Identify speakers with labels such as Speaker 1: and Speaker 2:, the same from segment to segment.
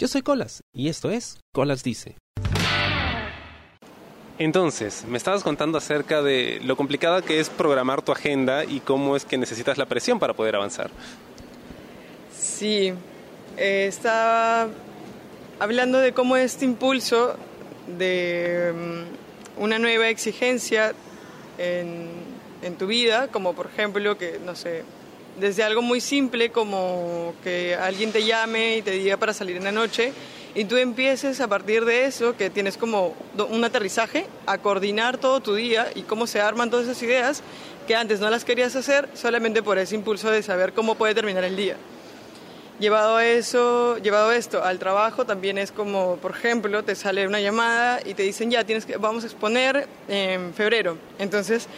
Speaker 1: Yo soy Colas y esto es Colas Dice. Entonces, me estabas contando acerca de lo complicada que es programar tu agenda y cómo es que necesitas la presión para poder avanzar.
Speaker 2: Sí, eh, estaba hablando de cómo este impulso de mm, una nueva exigencia en, en tu vida, como por ejemplo que, no sé, desde algo muy simple como que alguien te llame y te diga para salir en la noche y tú empieces a partir de eso, que tienes como un aterrizaje, a coordinar todo tu día y cómo se arman todas esas ideas que antes no las querías hacer solamente por ese impulso de saber cómo puede terminar el día. Llevado eso, llevado esto al trabajo, también es como, por ejemplo, te sale una llamada y te dicen ya tienes que, vamos a exponer en febrero. Entonces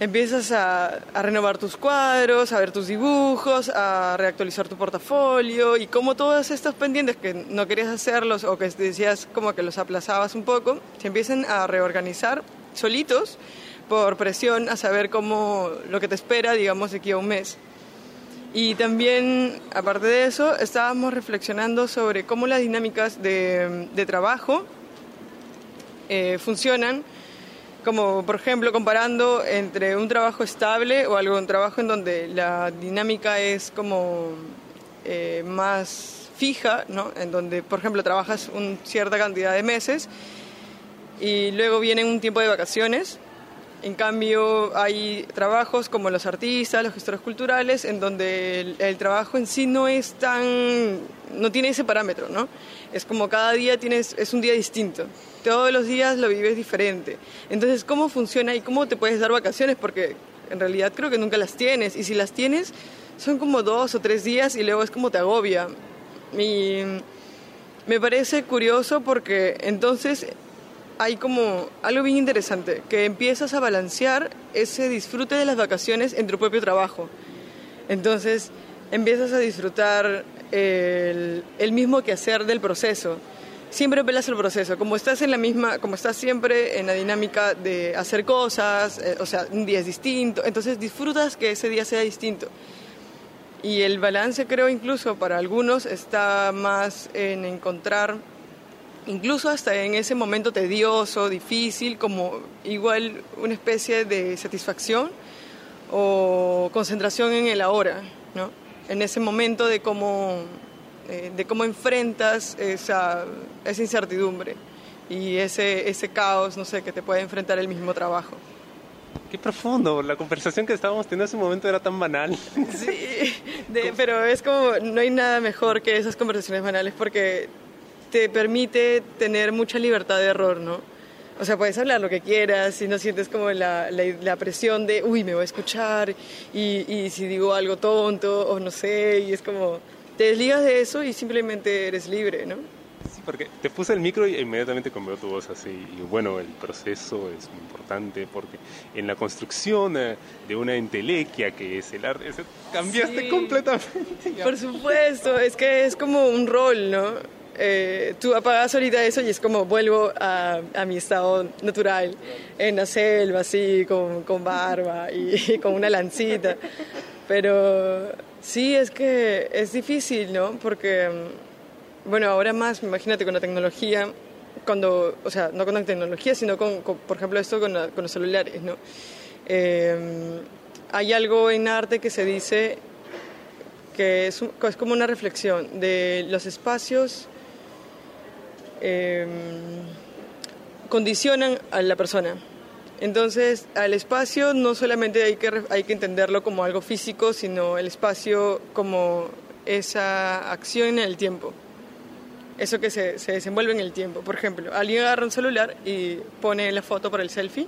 Speaker 2: empiezas a, renovar tus cuadros, a ver tus dibujos, a reactualizar tu portafolio y como todos estos pendientes que no querías hacerlos o que decías como que los aplazabas un poco, se empiezan a reorganizar solitos por presión a saber cómo lo que te espera, digamos, de aquí a un mes. Y también, aparte de eso, estábamos reflexionando sobre cómo las dinámicas de, trabajo eh, funcionan como por ejemplo comparando entre un trabajo estable o algo, un trabajo en donde la dinámica es como eh, más fija, ¿no? en donde por ejemplo trabajas una cierta cantidad de meses y luego viene un tiempo de vacaciones. En cambio, hay trabajos como los artistas, los gestores culturales, en donde el, el trabajo en sí no es tan, no tiene ese parámetro, ¿no? Es como cada día tienes, es un día distinto todos los días lo vives diferente. Entonces, ¿cómo funciona y cómo te puedes dar vacaciones? Porque en realidad creo que nunca las tienes. Y si las tienes, son como dos o tres días y luego es como te agobia. Y me parece curioso porque entonces hay como algo bien interesante, que empiezas a balancear ese disfrute de las vacaciones en tu propio trabajo. Entonces empiezas a disfrutar el, el mismo quehacer del proceso siempre velas el proceso. Como estás en la misma, como estás siempre en la dinámica de hacer cosas, eh, o sea, un día es distinto, entonces disfrutas que ese día sea distinto. Y el balance creo incluso para algunos está más en encontrar, incluso hasta en ese momento tedioso, difícil, como igual una especie de satisfacción o concentración en el ahora, ¿no? En ese momento de cómo eh, de cómo enfrentas esa, esa incertidumbre y ese, ese caos, no sé, que te puede enfrentar el mismo trabajo.
Speaker 1: Qué profundo, la conversación que estábamos teniendo en ese momento era tan banal.
Speaker 2: Sí, pero es como, no hay nada mejor que esas conversaciones banales porque te permite tener mucha libertad de error, ¿no? O sea, puedes hablar lo que quieras y no sientes como la, la, presión de, uy, me voy a escuchar y, y si digo algo tonto o no sé, y es como, te desligas de eso y simplemente eres libre, ¿no?
Speaker 1: Sí, porque te puse el micro y inmediatamente cambió tu voz así. Y bueno, el proceso es muy importante porque en la construcción eh, de una entelequia que es el arte, cambiaste completamente.
Speaker 2: Por supuesto, es que es como un rol, ¿no? Eh, tú apagas ahorita eso y es como vuelvo a, a, mi estado natural, en la selva, así, con, con barba y con una lancita. Pero Sí, es que es difícil, ¿no? Porque, mm, bueno, ahora más, imagínate con la tecnología, cuando, o sea, no con la tecnología, sino con, por ejemplo, esto con, los celulares, ¿no? Em, hay algo en arte que se dice que es, es como una reflexión de los espacios eh, condicionan a la persona. Entonces, al espacio no solamente hay que, hay que entenderlo como algo físico, sino el espacio como esa acción en el tiempo. Eso que se, se desenvuelve en el tiempo. Por ejemplo, alguien agarra un celular y pone la foto para el selfie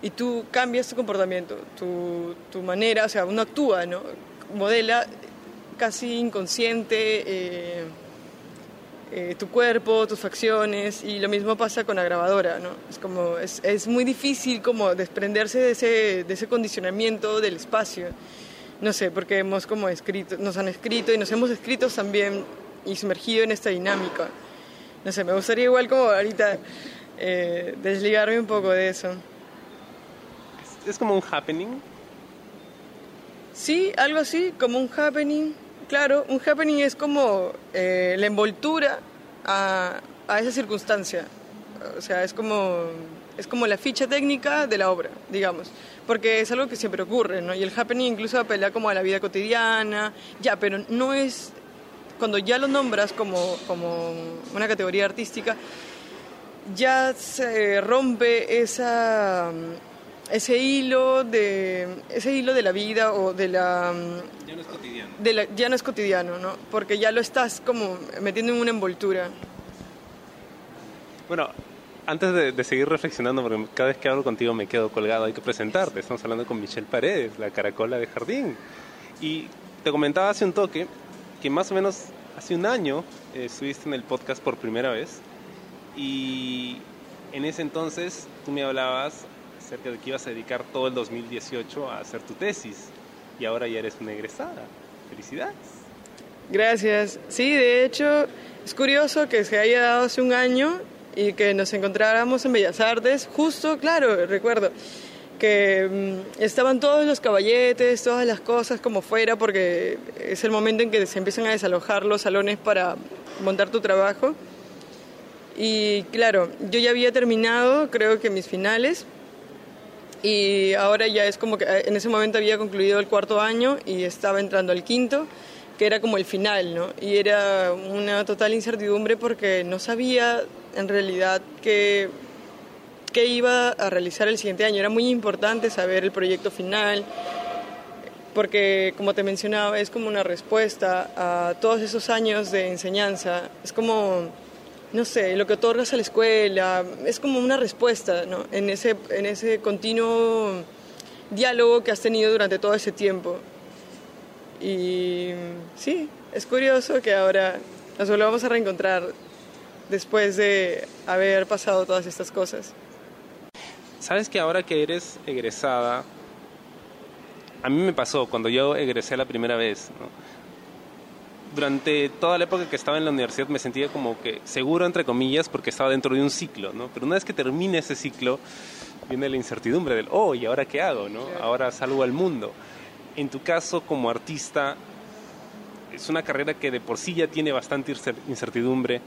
Speaker 2: y tú cambias tu comportamiento, tu, tu manera, o sea, uno actúa, ¿no? Modela casi inconsciente. Eh, eh, tu cuerpo, tus facciones y lo mismo pasa con la grabadora, ¿no? Es como, es, es muy difícil como desprenderse de ese, de ese condicionamiento del espacio, no sé, porque hemos como escrito, nos han escrito y nos hemos escrito también y sumergido en esta dinámica. No sé, me gustaría igual como ahorita eh, desligarme un poco de eso.
Speaker 1: ¿Es como un happening?
Speaker 2: Sí, algo así, como un happening Claro, un happening es como eh, la envoltura a, a, esa circunstancia. O sea, es como, es como la ficha técnica de la obra, digamos. Porque es algo que siempre ocurre, ¿no? Y el happening incluso apela como a la vida cotidiana, ya, pero no es... Cuando ya lo nombras como, como una categoría artística, ya se rompe esa ese hilo de ese hilo de la vida o de la
Speaker 1: ya no es cotidiano.
Speaker 2: de ya no es cotidiano no porque ya lo estás como metiendo en una envoltura.
Speaker 1: Bueno antes de, seguir reflexionando porque cada vez que hablo contigo me quedo colgado hay que presentarte. Estamos hablando con Michelle Paredes la caracola de jardín. Y te comentaba hace un toque que más o menos hace un año eh, estuviste en el podcast por primera vez y en ese entonces tú me hablabas acerca de que ibas a dedicar todo el 2018 a hacer tu tesis y ahora ya eres una egresada. Felicidades.
Speaker 2: Gracias. Sí, de hecho, es curioso que se haya dado hace un año y que nos encontráramos en Bellas Artes, justo, claro, recuerdo que mm, estaban todos los caballetes, todas las cosas como fuera, porque es el momento en que se empiezan a desalojar los salones para montar tu trabajo. Y claro, yo ya había terminado, creo que mis finales, y ahora ya es como que eh, en ese momento había concluido el cuarto año y estaba entrando al quinto, que era como el final, ¿no? Y era una total incertidumbre porque no sabía en realidad qué, qué iba a realizar el siguiente año. Era muy importante saber el proyecto final, porque como te mencionaba, es como una respuesta a todos esos años de enseñanza. Es como no sé, lo que otorgas a la escuela, es como una respuesta ¿no? en, ese, en ese continuo diálogo que has tenido durante todo ese tiempo. Y sí, es curioso que ahora nos volvamos a reencontrar después de haber pasado todas estas cosas.
Speaker 1: Sabes que ahora que eres egresada, a mí me pasó cuando yo egresé la primera vez. Durante toda la época que estaba en la universidad me sentía como que seguro, entre comillas, porque estaba dentro de un ciclo, ¿no? Pero una vez que termine ese ciclo, viene la incertidumbre del, oh, ¿y ahora qué hago, no? Ahora salgo al mundo. En tu caso, como artista, es una carrera que de por sí ya tiene bastante incertidumbre.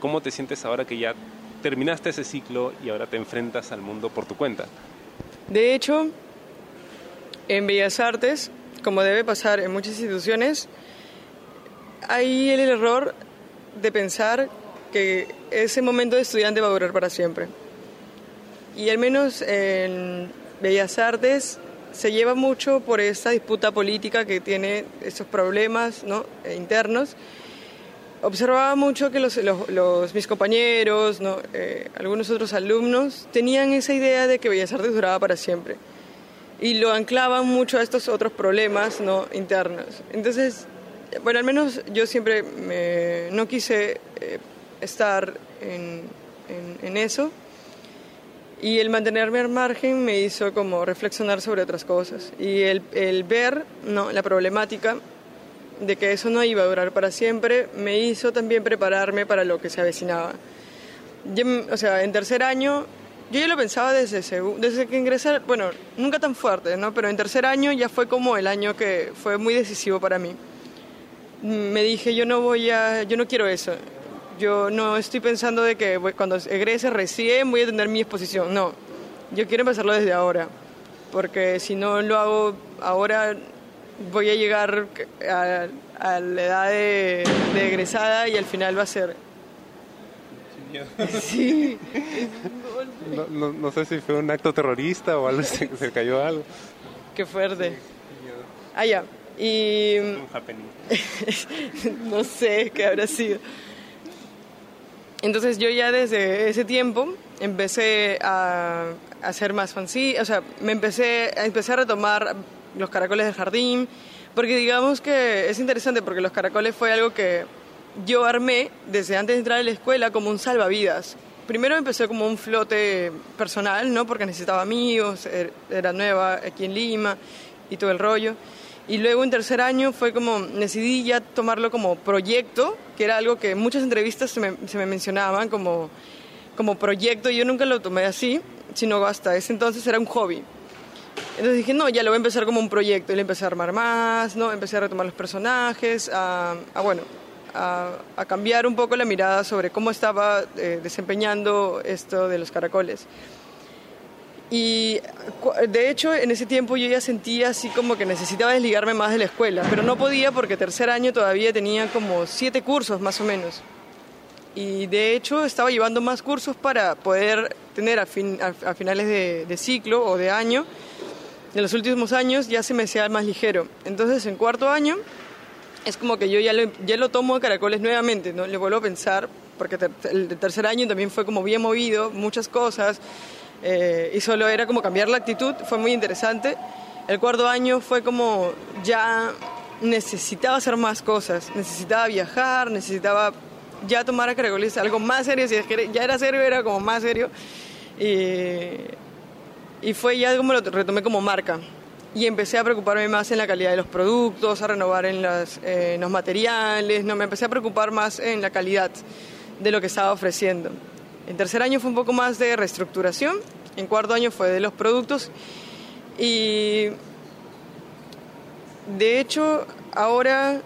Speaker 1: ¿Cómo te sientes ahora que ya terminaste ese ciclo y ahora te enfrentas al mundo por tu cuenta?
Speaker 2: De hecho, en Bellas Artes, como debe pasar en muchas instituciones, hay el error de pensar que ese momento de estudiante va a durar para siempre. Y al menos en Bellas Artes se lleva mucho por esa disputa política que tiene esos problemas ¿no? E internos. Observaba mucho que los, mis compañeros. Eh, algunos otros alumnos, tenían esa idea de que Bellas Artes duraba para siempre. Y lo anclaban mucho a estos otros problemas ¿no? internos. Entonces, bueno, al menos yo siempre no quise eh, estar en, eso y el mantenerme al margen me hizo como reflexionar sobre otras cosas y el, ver no, la problemática de que eso no iba a durar para siempre me hizo también prepararme para lo que se avecinaba. o sea, en tercer año yo ya lo pensaba desde, desde que ingresé, bueno, nunca tan fuerte, ¿no? Pero en tercer año ya fue como el año que fue muy decisivo para mí me dije, yo no voy a, yo no quiero eso. Yo no estoy pensando de que cuando egrese recién voy a tener mi exposición. No, yo quiero empezarlo desde ahora, porque si no lo hago ahora voy a llegar a, la edad de, egresada y al final va a ser...
Speaker 1: Sí. no, no, sé si fue un acto terrorista o algo, se, se cayó algo.
Speaker 2: Qué fuerte. Ah, ya. Y... no sé qué habrá sido. Entonces yo ya desde ese tiempo empecé a, hacer más fancy, o sea, me empecé, empecé a retomar los caracoles del jardín, porque digamos que es interesante porque los caracoles fue algo que yo armé desde antes de entrar a la escuela como un salvavidas. Primero empecé como un flote personal, ¿no? Porque necesitaba amigos, er, era nueva aquí en Lima y todo el rollo. Y luego en tercer año fue como, decidí ya tomarlo como proyecto, que era algo que muchas entrevistas se me, se me mencionaban como, como proyecto. Yo nunca lo tomé así, sino hasta ese entonces era un hobby. Entonces dije, no, ya lo voy a empezar como un proyecto. Y le empecé a armar más, ¿no? Empecé a retomar los personajes, a, bueno, a, cambiar un poco la mirada sobre cómo estaba eh, desempeñando esto de los caracoles. Y de hecho en ese tiempo yo ya sentía así como que necesitaba desligarme más de la escuela, pero no podía porque tercer año todavía tenía como siete cursos más o menos. Y de hecho estaba llevando más cursos para poder tener a, fin, a, finales de, ciclo o de año, en los últimos años ya se me hacía más ligero. Entonces en cuarto año es como que yo ya lo, ya lo tomo a caracoles nuevamente, ¿no? le vuelvo a pensar, porque el tercer año también fue como bien movido, muchas cosas eh, y solo era como cambiar la actitud, fue muy interesante. El cuarto año fue como ya necesitaba hacer más cosas, necesitaba viajar, necesitaba ya tomar a Caracoles algo más serio, si ya era serio, era como más serio. Y, fue ya como lo retomé como marca. Y empecé a preocuparme más en la calidad de los productos, a renovar en, eh, los materiales, no, me empecé a preocupar más en la calidad de lo que estaba ofreciendo. En tercer año fue un poco más de reestructuración, en cuarto año fue de los productos y de hecho ahora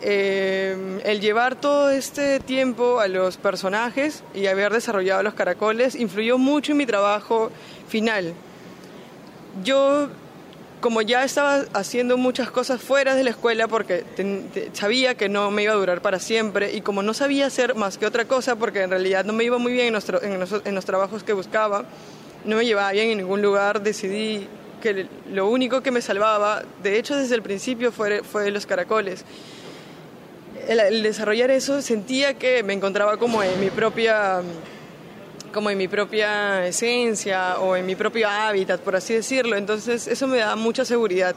Speaker 2: eh, el llevar todo este tiempo a los personajes y haber desarrollado los caracoles influyó mucho en mi trabajo final. Yo como ya estaba haciendo muchas cosas fuera de la escuela porque sabía que no me iba a durar para siempre y como no sabía hacer más que otra cosa porque en realidad no me iba muy bien en, los, trabajos que buscaba, no me llevaba bien en ningún lugar, decidí que lo único que me salvaba, de hecho desde el principio fue, fue los caracoles. el desarrollar eso sentía que me encontraba como en mi propia como en mi propia esencia o en mi propio hábitat, por así decirlo. Entonces eso me da mucha seguridad.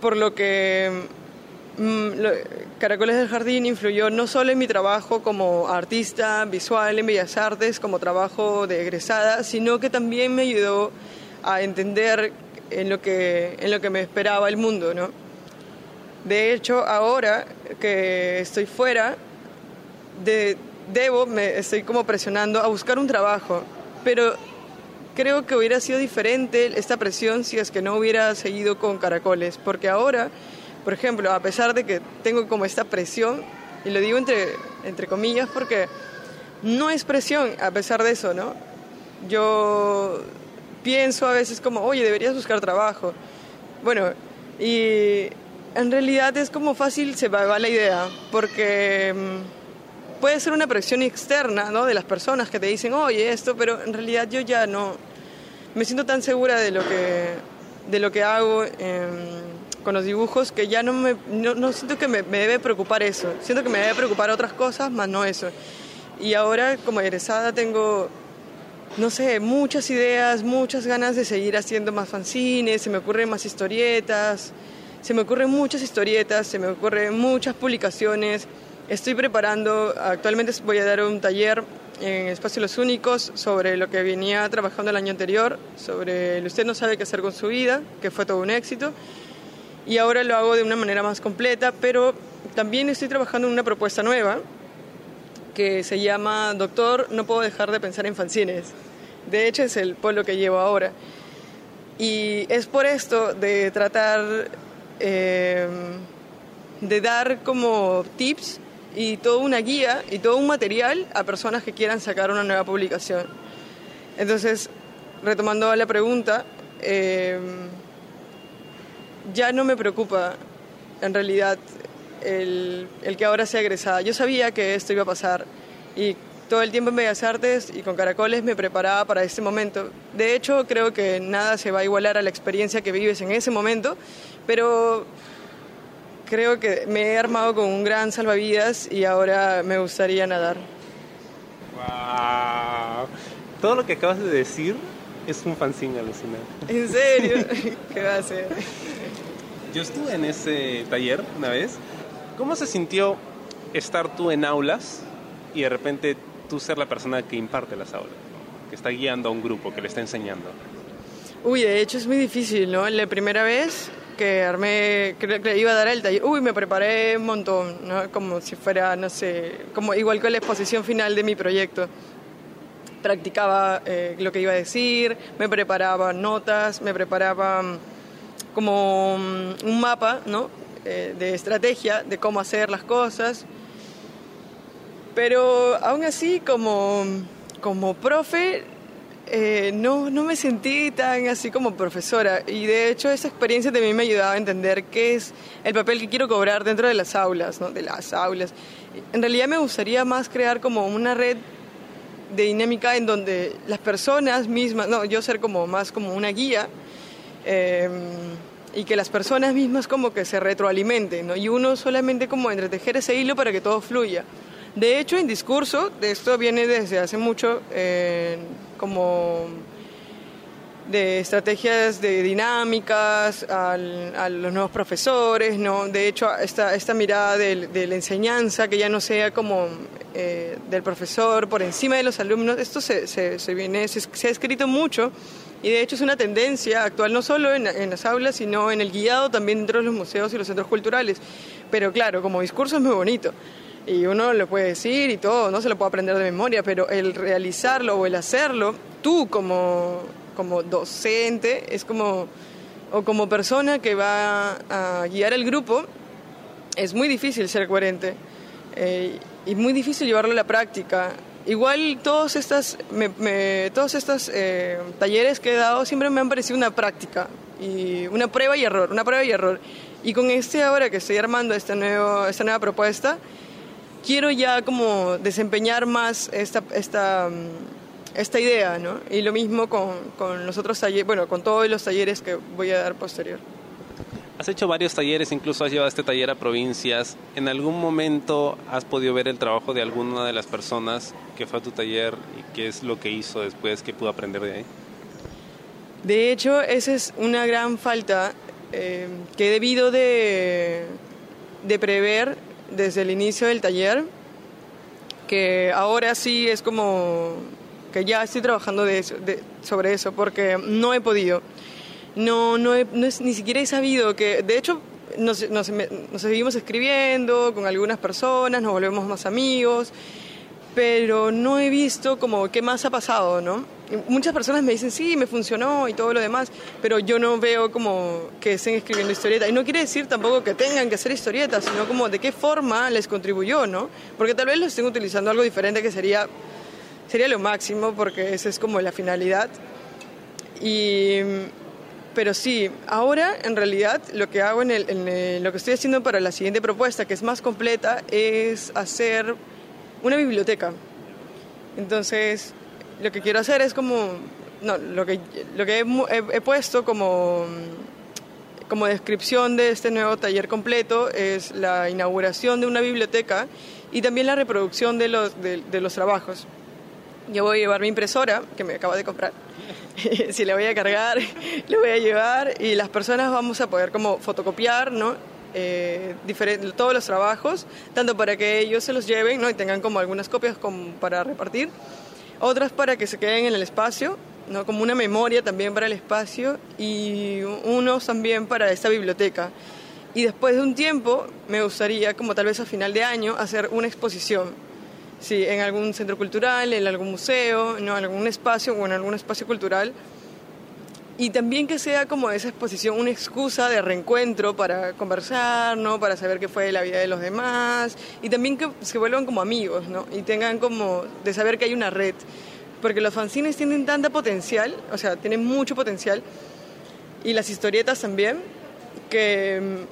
Speaker 2: Por lo que mm, Caracoles del Jardín influyó no solo en mi trabajo como artista visual en Bellas Artes, como trabajo de egresada, sino que también me ayudó a entender en lo que, en lo que me esperaba el mundo. ¿no? De hecho, ahora que estoy fuera, de, debo, me estoy como presionando a buscar un trabajo, pero creo que hubiera sido diferente esta presión si es que no hubiera seguido con caracoles, porque ahora, por ejemplo, a pesar de que tengo como esta presión, y lo digo entre, entre comillas porque no es presión a pesar de eso, ¿no? Yo pienso a veces como, oye, deberías buscar trabajo. Bueno, y en realidad es como fácil se va la idea, porque mm, puede ser una presión externa, ¿no? De las personas que te dicen, oye, esto, pero en realidad yo ya no me siento tan segura de lo que, de lo que hago con los dibujos que ya no me no, siento que me, debe preocupar eso. Siento que me debe preocupar otras cosas, más no eso. Y ahora, como egresada, tengo, no sé, muchas ideas, muchas ganas de seguir haciendo más fanzines, se me ocurren más historietas, se me ocurren muchas historietas, se me ocurren muchas publicaciones Estoy preparando, actualmente voy a dar un taller en Espacios Los Únicos sobre lo que venía trabajando el año anterior, sobre el Usted no sabe qué hacer con su vida, que fue todo un éxito. Y ahora lo hago de una manera más completa, pero también estoy trabajando en una propuesta nueva que se llama Doctor, no puedo dejar de pensar en fanzines. De hecho, es el pueblo que llevo ahora. Y es por esto de tratar eh, de dar como tips y toda una guía y todo un material a personas que quieran sacar una nueva publicación. Entonces, retomando la pregunta, eh, ya no me preocupa en realidad el, el, que ahora sea egresada. Yo sabía que esto iba a pasar y todo el tiempo en Bellas Artes y con Caracoles me preparaba para este momento. De hecho, creo que nada se va a igualar a la experiencia que vives en ese momento, pero creo que me he armado con un gran salvavidas y ahora me gustaría nadar.
Speaker 1: ¡Wow! Todo lo que acabas de decir es un fanzine alucinante.
Speaker 2: ¿En serio? ¿Qué va a ser?
Speaker 1: Yo estuve en ese taller una vez. ¿Cómo se sintió estar tú en aulas y de repente tú ser la persona que imparte las aulas, que está guiando a un grupo, que le está enseñando?
Speaker 2: Uy, de hecho es muy difícil, ¿no? La primera vez que armé, que, que iba a dar el taller, uy, me preparé un montón, ¿no? como si fuera, no sé, como igual que la exposición final de mi proyecto. practicaba eh, lo que iba a decir, me preparaba notas, me preparaba mm, como mm, un mapa ¿no? Eh, de estrategia de cómo hacer las cosas. Pero aún así, como, como profe, eh, no, no me sentí tan así como profesora y de hecho esa experiencia también me ayudaba a entender qué es el papel que quiero cobrar dentro de las aulas, ¿no? de las aulas. En realidad me gustaría más crear como una red de dinámica en donde las personas mismas, no, yo ser como más como una guía em, y que las personas mismas como que se retroalimenten, ¿no? y uno solamente como entretejer ese hilo para que todo fluya. De hecho, en discurso, esto viene desde hace mucho, como de estrategias de dinámicas a los nuevos profesores, ¿no? De hecho, esta, mirada de, la enseñanza, que ya no sea como eh, del profesor por encima de los alumnos, esto se, se, viene, se, ha escrito mucho y de hecho es una tendencia actual no solo en, en, las aulas, sino en el guiado también dentro de los museos y los centros culturales. Pero claro, como discurso es muy bonito y uno lo puede decir y todo, no se lo puede aprender de memoria, pero el realizarlo o el hacerlo, tú como, como docente, es como, o como persona que va a guiar el grupo, es muy difícil ser coherente eh, y muy difícil llevarlo a la práctica. Igual todos estos todos estos eh, talleres que he dado siempre me han parecido una práctica y una prueba y error, una prueba y error. Y con este ahora que estoy armando esta, nuevo, esta nueva propuesta, quiero ya como desempeñar más esta, esta, mm, esta idea, ¿no? Y lo mismo con, con los otros talleres, bueno, con todos los talleres que voy a dar posterior.
Speaker 3: Has hecho varios talleres, incluso has llevado este taller a provincias. ¿En algún momento has podido ver el trabajo de alguna de las personas que fue a tu taller y qué es lo que hizo después, qué pudo aprender de ahí?
Speaker 2: De hecho, esa es una gran falta eh, que he debido de, de prever desde el inicio del taller, que ahora sí es como que ya estoy trabajando de sobre eso, porque no he podido. No, no, no es, ni siquiera he sabido que, de hecho, nos, nos seguimos escribiendo con algunas personas, nos volvemos más amigos, pero no he visto como qué más ha pasado, ¿no? Muchas personas me dicen, sí, me funcionó y todo lo demás, pero yo no veo como que estén escribiendo historietas. Y no quiere decir tampoco que tengan que hacer historietas, sino como de qué forma les contribuyó, ¿no? Porque tal vez lo estén utilizando algo diferente que sería, sería lo máximo, porque esa es como la finalidad. Y, pero sí, ahora en realidad lo que hago en, en lo que estoy haciendo para la siguiente propuesta, que es más completa, es hacer una biblioteca. Entonces, lo que quiero hacer es como, no, lo que, lo que he, puesto como, como descripción de este nuevo taller completo es la inauguración de una biblioteca y también la reproducción de los, de, los trabajos. Yo voy a llevar mi impresora, que me acabo de comprar. si la voy a cargar, la voy a llevar y las personas vamos a poder como fotocopiar, ¿no? Eh, todos los trabajos, tanto para que ellos se los lleven ¿no? y tengan como algunas copias como para repartir, otras para que se queden en el espacio, ¿no? como una memoria también para el espacio y unos también para esta biblioteca. Y después de un tiempo me gustaría, como tal vez a final de año, hacer una exposición. Sí, en algún centro cultural, en algún museo, ¿no? en algún espacio o en algún espacio cultural y también que sea como esa exposición una excusa de reencuentro para conversar, ¿no? Para saber qué fue la vida de los demás y también que se vuelvan como amigos, ¿no? Y tengan como de saber que hay una red, porque los fanzines tienen tanta potencial, o sea, tienen mucho potencial y las historietas también que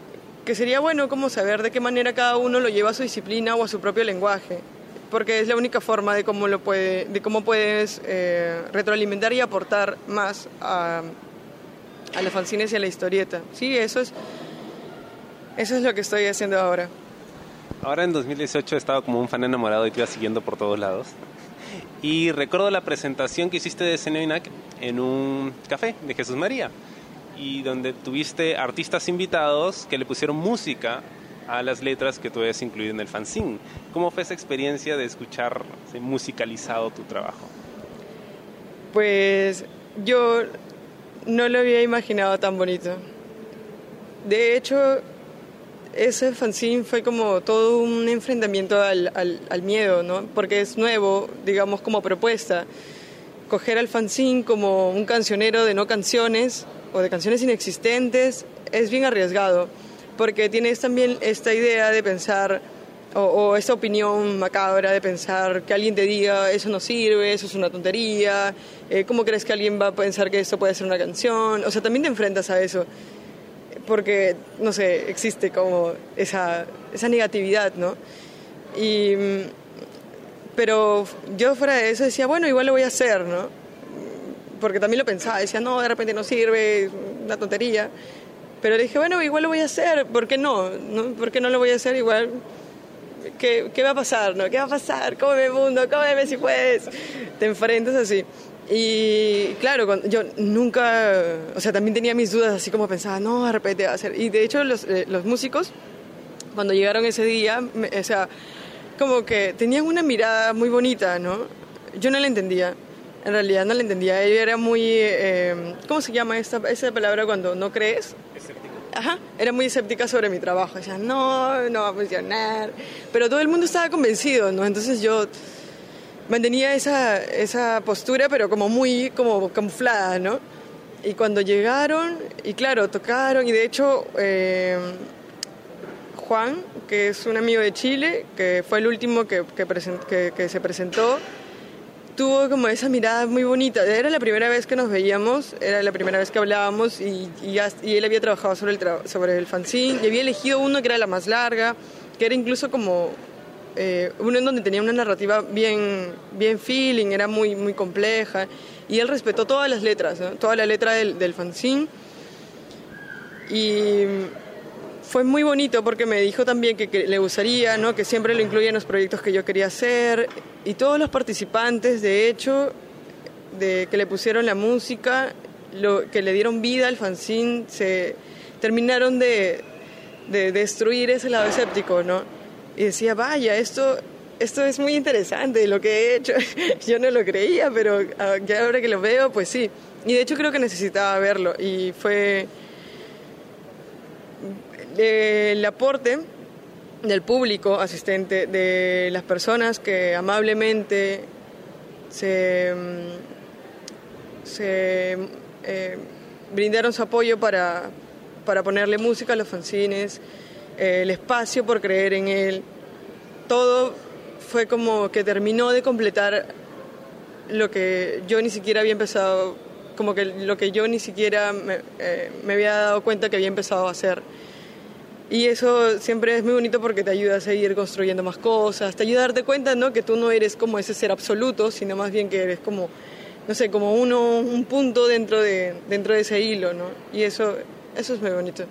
Speaker 2: que sería bueno como saber de qué manera cada uno lo lleva a su disciplina o a su propio lenguaje porque es la única forma de cómo, lo puede, de cómo puedes eh, retroalimentar y aportar más a, a los fanzines y a la historieta. Sí, eso es, eso es lo que estoy haciendo ahora.
Speaker 3: Ahora en 2018 he estado como un fan enamorado y te iba siguiendo por todos lados. Y recuerdo la presentación que hiciste de Seneinac en un café de Jesús María y donde tuviste artistas invitados que le pusieron música a las letras que tú habías incluido en el fanzine. ¿Cómo fue esa experiencia de escuchar musicalizado tu trabajo?
Speaker 2: Pues yo no lo había imaginado tan bonito. De hecho, ese fanzine fue como todo un enfrentamiento al, miedo, ¿no? Porque es nuevo, digamos, como propuesta. escoger al fanzine como un cancionero de no canciones o de canciones inexistentes es bien arriesgado, porque tienes también esta idea de pensar, o, esta opinión macabra de pensar que alguien te diga eso no sirve, eso es una tontería, eh, ¿cómo crees que alguien va a pensar que esto puede ser una canción? O sea, también te enfrentas a eso, porque, no sé, existe como esa, esa negatividad, ¿no? Y, pero yo fuera de eso decía, bueno, igual lo voy a hacer, ¿no? Porque también lo pensaba, decía, no, de repente no sirve, una tontería. Pero dije, bueno, igual lo voy a hacer, ¿por qué no? ¿No? ¿Por qué no lo voy a hacer igual? ¿Qué, ¿Qué, va a pasar? ¿no? ¿Qué va a pasar? Cómeme mundo, cómeme si puedes. Te enfrentas así. Y claro, yo nunca, o sea, también tenía mis dudas, así como pensaba, no, de repente va a ser. Y de hecho, los, eh, los músicos, cuando llegaron ese día, o sea, como que tenían una mirada muy bonita, ¿no? Yo no la entendía. En realidad no la entendía. Ella era muy... Eh, ¿Cómo se llama esta, esa palabra cuando no crees?
Speaker 3: Escéptica.
Speaker 2: Ajá, era muy escéptica sobre mi trabajo. Decía, no, no va a funcionar. Pero todo el mundo estaba convencido, ¿no? Entonces yo mantenía esa, esa postura, pero como muy como camuflada, ¿no? Y cuando llegaron, y claro, tocaron, y de hecho eh, Juan, que es un amigo de Chile, que fue el último que, que, que se presentó, tuvo como esa mirada muy bonita. Era la primera vez que nos veíamos, era la primera vez que hablábamos y, y, él había trabajado sobre el, sobre el fanzine y había elegido uno que era la más larga, que era incluso como eh, uno en donde tenía una narrativa bien, bien feeling, era muy, muy compleja y él respetó todas las letras, toda la letra del, del fanzine. Y fue muy bonito porque me dijo también que, le gustaría, ¿no? que siempre lo incluía en los proyectos que yo quería hacer. Y todos los participantes, de hecho, de que le pusieron la música, lo, que le dieron vida al fanzine, se terminaron de, de destruir ese lado escéptico, ¿no? Y decía, vaya, esto, esto es muy interesante lo que he hecho. yo no lo creía, pero ya ahora que lo veo, pues sí. Y de hecho creo que necesitaba verlo. Y fue el aporte del público asistente, de las personas que amablemente se, mm, eh, brindaron su apoyo para, para, ponerle música a los fanzines, el espacio por creer en él, todo fue como que terminó de completar lo que yo ni siquiera había empezado, como que lo que yo ni siquiera me, eh, me había dado cuenta que había empezado a hacer. Y eso siempre es muy bonito porque te ayuda a seguir construyendo más cosas, te ayuda a darte cuenta ¿no? que tú no eres como ese ser absoluto, sino más bien que eres como, no sé, como uno, un punto dentro de, dentro de ese hilo, ¿no? Y eso, eso es muy bonito.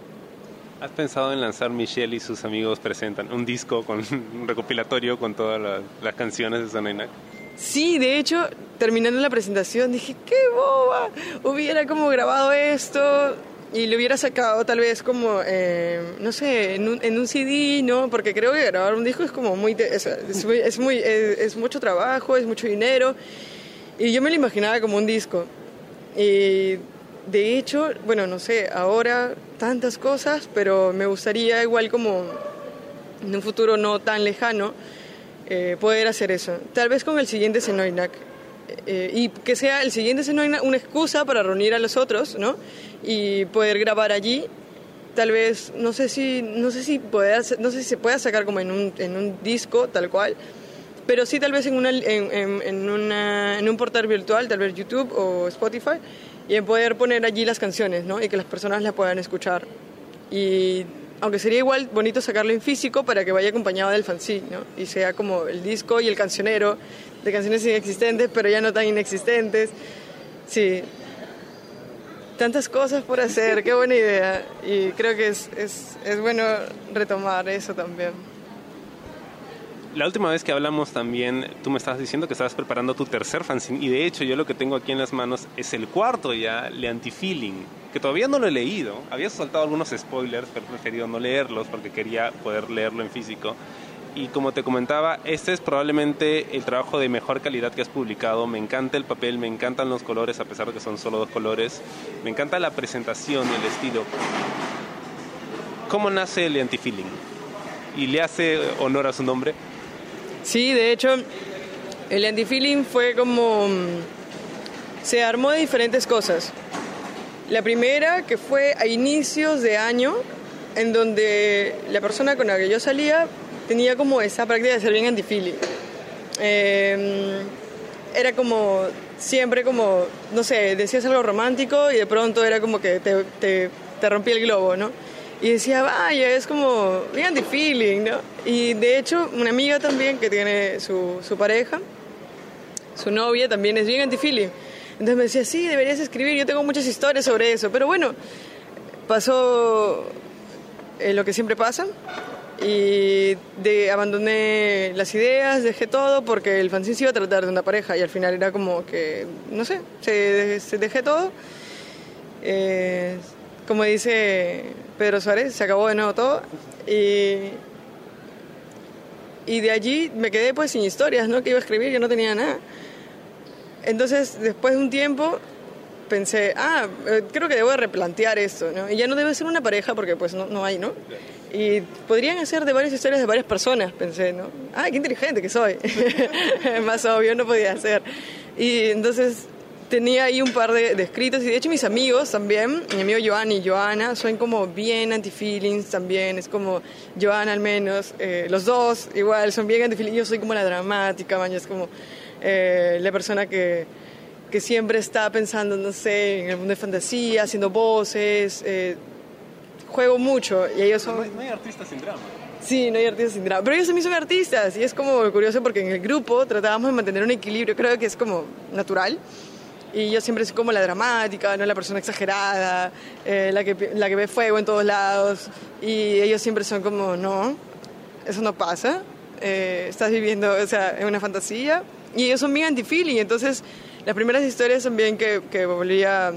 Speaker 3: ¿Has pensado en lanzar Michelle y sus amigos presentan un disco con un recopilatorio con todas las, canciones de Sanaina?
Speaker 2: Sí, de hecho, terminando la presentación dije, qué boba, hubiera como grabado esto, y lo hubiera sacado tal vez como, eh, no sé, en un, en un, CD, ¿no? Porque creo que grabar un disco es como muy, es, es, muy, es, mucho trabajo, es mucho dinero. Y yo me lo imaginaba como un disco. Y de hecho, bueno, no sé, ahora tantas cosas, pero me gustaría igual como en un futuro no tan lejano eh, poder hacer eso. Tal vez con el siguiente Senoinak. Eh, y que sea el siguiente Senoinak una excusa para reunir a los otros, ¿no? y poder grabar allí. Tal vez, no sé si, no sé si, puede no sé si se pueda sacar como en un, en un disco tal cual, pero sí tal vez en, una, en, en, una, en un portal virtual, tal vez YouTube o Spotify, y en poder poner allí las canciones, ¿no? Y que las personas las puedan escuchar. Y aunque sería igual bonito sacarlo en físico para que vaya acompañado del fanzine, ¿no? Y sea como el disco y el cancionero de canciones inexistentes, pero ya no tan inexistentes. Sí, tantas cosas por hacer, qué buena idea. Y creo que es, es, es bueno retomar eso también.
Speaker 3: La última vez que hablamos también, tú me estabas diciendo que estabas preparando tu tercer fanzine y de hecho yo lo que tengo aquí en las manos es el cuarto ya, Le Anti-Feeling, que todavía no lo he leído. Había soltado algunos spoilers, pero he preferido no leerlos porque quería poder leerlo en físico y como te comentaba, este es probablemente el trabajo de mejor calidad que has publicado. Me encanta el papel, me encantan los colores, a pesar de que son solo dos colores. Me encanta la presentación el estilo. ¿Cómo nace el Anti-Feeling? ¿Y le hace honor a su nombre?
Speaker 2: Sí, de hecho, el Anti-Feeling fue como... se armó de diferentes cosas. La primera, que fue a inicios de año, en donde la persona con la que yo salía tenía como esa práctica de ser bien antifili. Eh, era como siempre como, no sé, decías algo romántico y de pronto era como que te, te, te rompía el globo, ¿no? Y decía, vaya, es como bien anti-feeling, ¿no? Y de hecho, una amiga también que tiene su, su pareja, su novia también es bien anti-feeling. Entonces me decía, sí, deberías escribir, yo tengo muchas historias sobre eso. Pero bueno, pasó eh, lo que siempre pasa y abandoné las ideas, dejé todo porque el fanzine se iba a tratar de una pareja y al final era como que, no sé, se, se dejé todo. Eh, como dice Pedro Suárez, se acabó de nuevo todo y, y de allí me quedé pues sin historias, ¿no? Que iba a escribir, yo no tenía nada. Entonces, después de un tiempo, pensé, ah, eh, creo que debo replantear esto, ¿no? Y ya no debe ser una pareja porque pues no, no hay, ¿no? Y podrían hacer de varias historias de varias personas, pensé, ¿no? Ah, qué inteligente que soy. Más obvio no podía ser. Y entonces tenía ahí un par de, de, escritos y de hecho mis amigos también, mi amigo Joan y Joana, son como bien anti-feelings también, es como Joana al menos, eh, los dos igual son bien anti-feelings, yo soy como la dramática, man, es como eh, la persona que, que, siempre está pensando, no sé, en el mundo de fantasía, haciendo voces, eh, juego mucho y ellos son...
Speaker 3: No hay, no hay artistas sin drama.
Speaker 2: Sí, no hay artistas sin drama. Pero ellos también son artistas y es como curioso porque en el grupo tratábamos de mantener un equilibrio, creo que es como natural. Y yo siempre soy como la dramática, ¿no? la persona exagerada, eh, la, que, la que ve fuego en todos lados. Y ellos siempre son como, no, eso no pasa. Eh, estás viviendo, o sea, en una fantasía. Y ellos son bien anti-feeling. Entonces, las primeras historias también que, que volví a,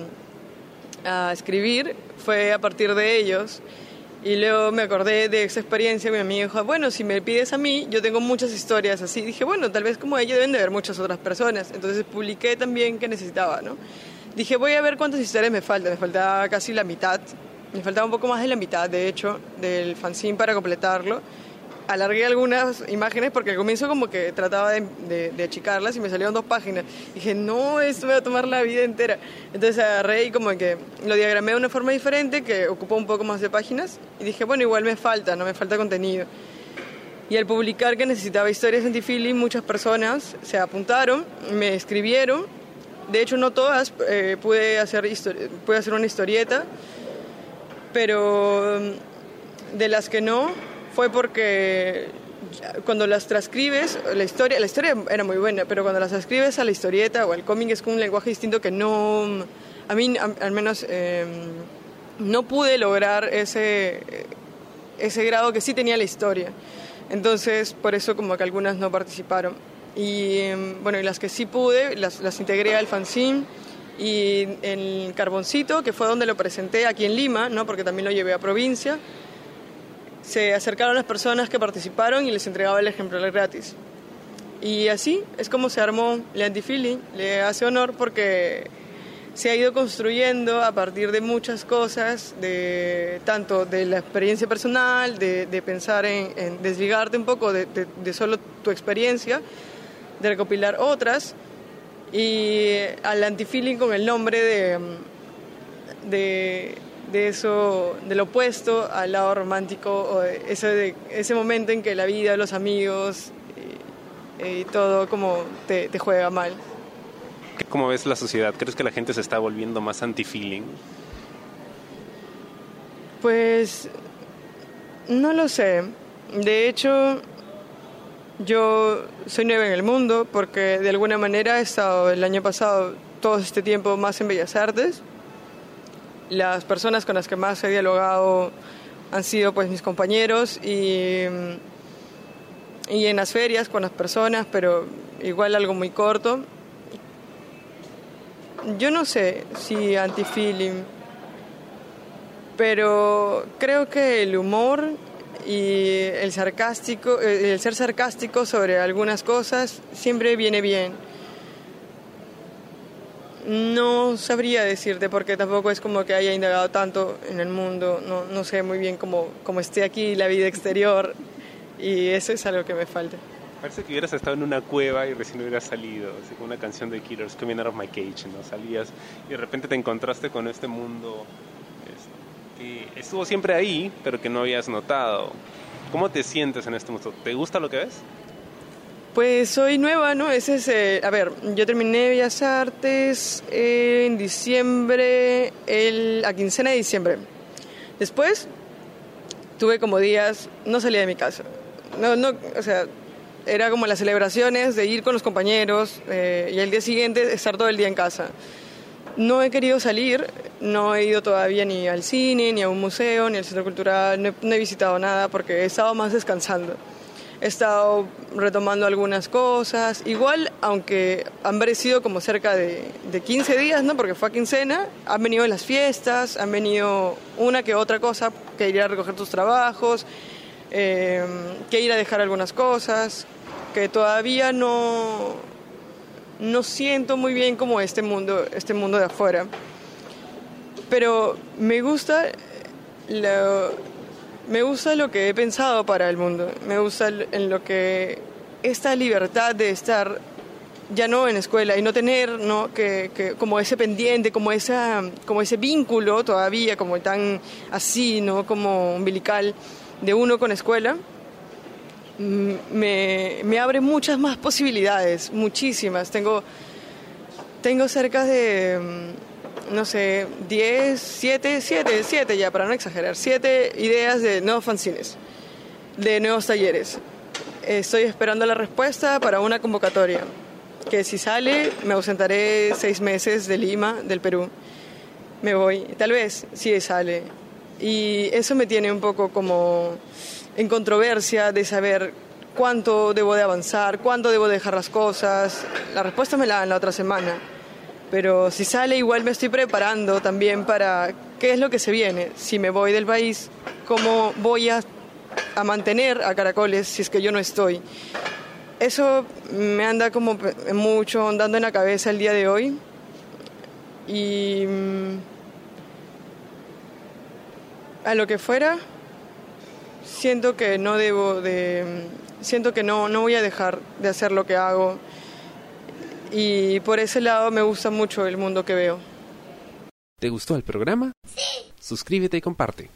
Speaker 2: a escribir fue a partir de ellos. Y luego me acordé de esa experiencia, mi amigo dijo, bueno, si me pides a mí, yo tengo muchas historias así. Dije, bueno, tal vez como ella deben de haber muchas otras personas. Entonces publiqué también que necesitaba, ¿no? Dije, voy a ver cuántas historias me faltan. Me faltaba casi la mitad. Me faltaba un poco más de la mitad, de hecho, del fanzine para completarlo. Alargué algunas imágenes porque al comienzo como que trataba de, de, de achicarlas y me salieron dos páginas. Dije, no, esto me va a tomar la vida entera. Entonces agarré y como que lo diagramé de una forma diferente que ocupó un poco más de páginas y dije, bueno, igual me falta, no me falta contenido. Y al publicar que necesitaba historias anti-feeling, muchas personas se apuntaron, me escribieron. De hecho, no todas eh, pude, hacer pude hacer una historieta, pero de las que no, fue porque cuando las transcribes, la historia, la historia era muy buena, pero cuando las transcribes a la historieta o al cómic es con un lenguaje distinto que no, a mí al menos eh, no pude lograr ese, ese grado que sí tenía la historia. Entonces, por eso como que algunas no participaron. Y bueno, y las que sí pude, las, las integré al fanzine y en Carboncito, que fue donde lo presenté aquí en Lima, ¿no? porque también lo llevé a provincia se acercaron las personas que participaron y les entregaba el ejemplar gratis. Y así es como se armó le Antifeeling. Le hace honor porque se ha ido construyendo a partir de muchas cosas, de, tanto de la experiencia personal, de, pensar en, desligarte un poco de, solo tu experiencia, de recopilar otras, y al antifeeling con el nombre de, de de eso, del opuesto al lado romántico, o ese, de, ese momento en que la vida, los amigos y, y todo como te, te, juega mal.
Speaker 3: ¿Cómo ves la sociedad? ¿Crees que la gente se está volviendo más anti-feeling?
Speaker 2: Pues no lo sé. De hecho, yo soy nueva en el mundo porque de alguna manera he estado el año pasado todo este tiempo más en Bellas Artes las personas con las que más he dialogado han sido pues mis compañeros y, y en las ferias con las personas, pero igual algo muy corto. Yo no sé si anti-feeling, pero creo que el humor y el sarcástico, el ser sarcástico sobre algunas cosas siempre viene bien no sabría decirte porque tampoco es como que haya indagado tanto en el mundo, no, no sé muy bien cómo, cómo esté aquí la vida exterior y eso es algo que me falta.
Speaker 3: Parece que hubieras estado en una cueva y recién hubieras salido, así como una canción de Killers, Coming Out of My Cage, ¿no? Salías y de repente te encontraste con este mundo este, que estuvo siempre ahí, pero que no habías notado. ¿Cómo te sientes en este mundo? ¿Te gusta lo que ves?
Speaker 2: Pues soy nueva, ¿no? Ese es, eh, a ver, yo terminé Bellas Artes en diciembre, el, a quincena de diciembre. Después tuve como días, no salía de mi casa. No, no, o sea, era como las celebraciones de ir con los compañeros eh, y el día siguiente estar todo el día en casa. No he querido salir, no he ido todavía ni al cine, ni a un museo, ni al centro cultural, no he, no he visitado nada porque he estado más descansando he estado retomando algunas cosas. Igual, aunque han parecido como cerca de, de, 15 días, ¿no? Porque fue a quincena, han venido las fiestas, han venido una que otra cosa, que ir a recoger tus trabajos, eh, que ir a dejar algunas cosas, que todavía no, no siento muy bien como este mundo, este mundo de afuera. Pero me gusta lo me gusta lo que he pensado para el mundo, me gusta en lo que esta libertad de estar ya no en escuela y no tener no que, que, como ese pendiente como esa como ese vínculo todavía como tan así no como umbilical de uno con escuela mm, me, me abre muchas más posibilidades muchísimas. Tengo tengo cerca de no sé, 10, 7, 7, 7 ya, para no exagerar, 7 ideas de nuevos fanzines, de nuevos talleres. Estoy esperando la respuesta para una convocatoria, que si sale me ausentaré seis meses de Lima, del Perú. Me voy, tal vez, si sale. Y eso me tiene un poco como en controversia de saber cuánto debo de avanzar, cuánto debo dejar las cosas. La respuesta me la dan la otra semana pero si sale igual me estoy preparando también para qué es lo que se viene. Si me voy del país, cómo voy a, a mantener a Caracoles si es que yo no estoy. Eso me anda como mucho andando en la cabeza el día de hoy. Y mm, a lo que fuera, siento que no debo de, siento que no, no voy a dejar de hacer lo que hago y por ese lado me gusta mucho el mundo que veo.
Speaker 4: ¿Te gustó el programa? Sí. Suscríbete y comparte.